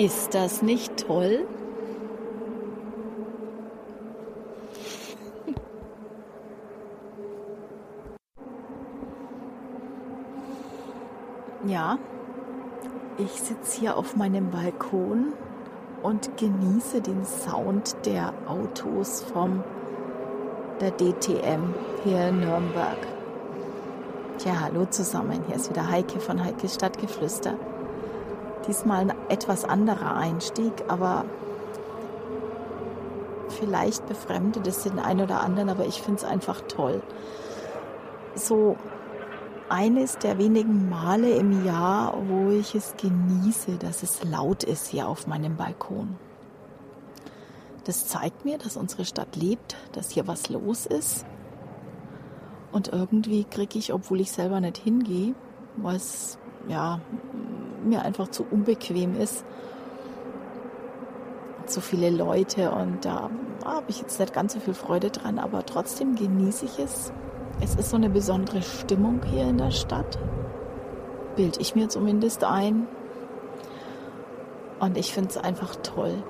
Ist das nicht toll? Ja, ich sitze hier auf meinem Balkon und genieße den Sound der Autos vom der DTM hier in Nürnberg. Tja, hallo zusammen. Hier ist wieder Heike von Heikes Stadtgeflüster. Diesmal ein etwas anderer Einstieg, aber vielleicht befremdet es den einen oder anderen, aber ich finde es einfach toll. So eines der wenigen Male im Jahr, wo ich es genieße, dass es laut ist hier auf meinem Balkon. Das zeigt mir, dass unsere Stadt lebt, dass hier was los ist. Und irgendwie kriege ich, obwohl ich selber nicht hingehe, was ja mir einfach zu unbequem ist, zu viele Leute und da habe ich jetzt nicht ganz so viel Freude dran, aber trotzdem genieße ich es, es ist so eine besondere Stimmung hier in der Stadt. Bild ich mir zumindest ein. Und ich finde es einfach toll.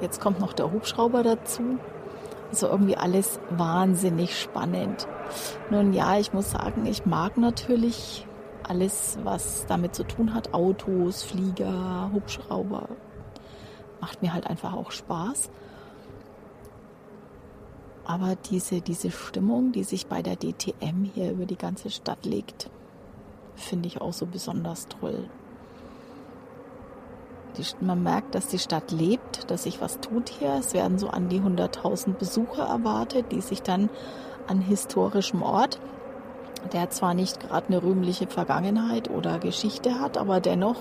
Jetzt kommt noch der Hubschrauber dazu. Also irgendwie alles wahnsinnig spannend. Nun ja, ich muss sagen, ich mag natürlich alles, was damit zu tun hat. Autos, Flieger, Hubschrauber. Macht mir halt einfach auch Spaß. Aber diese, diese Stimmung, die sich bei der DTM hier über die ganze Stadt legt, finde ich auch so besonders toll. Die, man merkt, dass die Stadt lebt, dass sich was tut hier. Es werden so an die 100.000 Besucher erwartet, die sich dann an historischem Ort, der zwar nicht gerade eine rühmliche Vergangenheit oder Geschichte hat, aber dennoch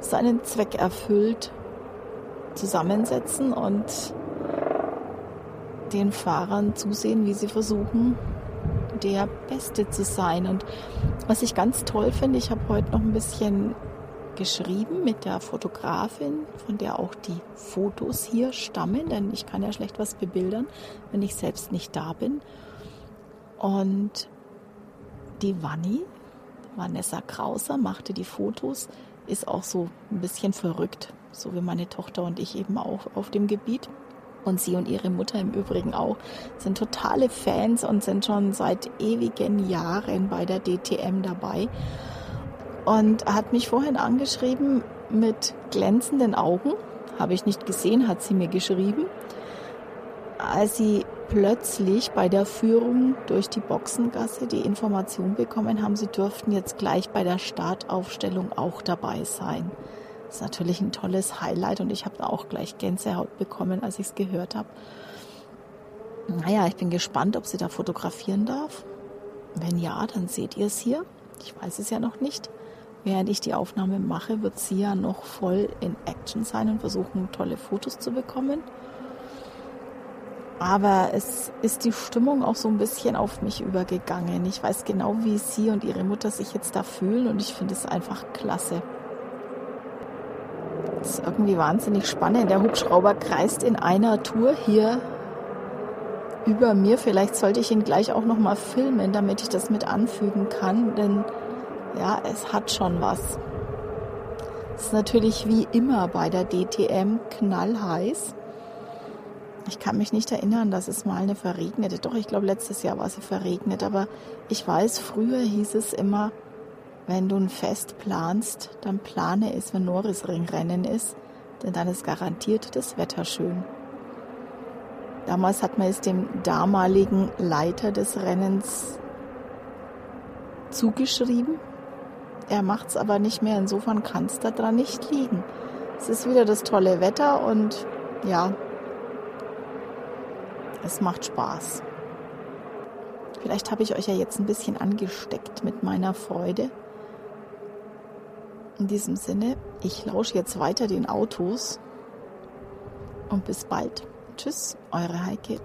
seinen Zweck erfüllt, zusammensetzen und den Fahrern zusehen, wie sie versuchen, der Beste zu sein. Und was ich ganz toll finde, ich habe heute noch ein bisschen geschrieben mit der Fotografin, von der auch die Fotos hier stammen, denn ich kann ja schlecht was bebildern, wenn ich selbst nicht da bin. Und die Vanni, Vanessa Krauser, machte die Fotos, ist auch so ein bisschen verrückt, so wie meine Tochter und ich eben auch auf dem Gebiet und sie und ihre Mutter im Übrigen auch, sind totale Fans und sind schon seit ewigen Jahren bei der DTM dabei. Und hat mich vorhin angeschrieben mit glänzenden Augen, habe ich nicht gesehen, hat sie mir geschrieben, als sie plötzlich bei der Führung durch die Boxengasse die Information bekommen haben, sie dürften jetzt gleich bei der Startaufstellung auch dabei sein. Das ist natürlich ein tolles Highlight und ich habe auch gleich Gänsehaut bekommen, als ich es gehört habe. Naja, ich bin gespannt, ob sie da fotografieren darf. Wenn ja, dann seht ihr es hier. Ich weiß es ja noch nicht. Während ich die Aufnahme mache, wird sie ja noch voll in Action sein und versuchen, tolle Fotos zu bekommen. Aber es ist die Stimmung auch so ein bisschen auf mich übergegangen. Ich weiß genau, wie sie und ihre Mutter sich jetzt da fühlen und ich finde es einfach klasse. Das ist irgendwie wahnsinnig spannend. Der Hubschrauber kreist in einer Tour hier über mir. Vielleicht sollte ich ihn gleich auch noch mal filmen, damit ich das mit anfügen kann, denn ja, es hat schon was. Es ist natürlich wie immer bei der DTM knallheiß. Ich kann mich nicht erinnern, dass es mal eine verregnete. Doch, ich glaube, letztes Jahr war sie verregnet. Aber ich weiß, früher hieß es immer, wenn du ein Fest planst, dann plane es, wenn Norrisringrennen ist, denn dann ist garantiert das Wetter schön. Damals hat man es dem damaligen Leiter des Rennens zugeschrieben. Er macht es aber nicht mehr, insofern kann es daran nicht liegen. Es ist wieder das tolle Wetter und ja, es macht Spaß. Vielleicht habe ich euch ja jetzt ein bisschen angesteckt mit meiner Freude. In diesem Sinne, ich lausche jetzt weiter den Autos und bis bald. Tschüss, eure Heike.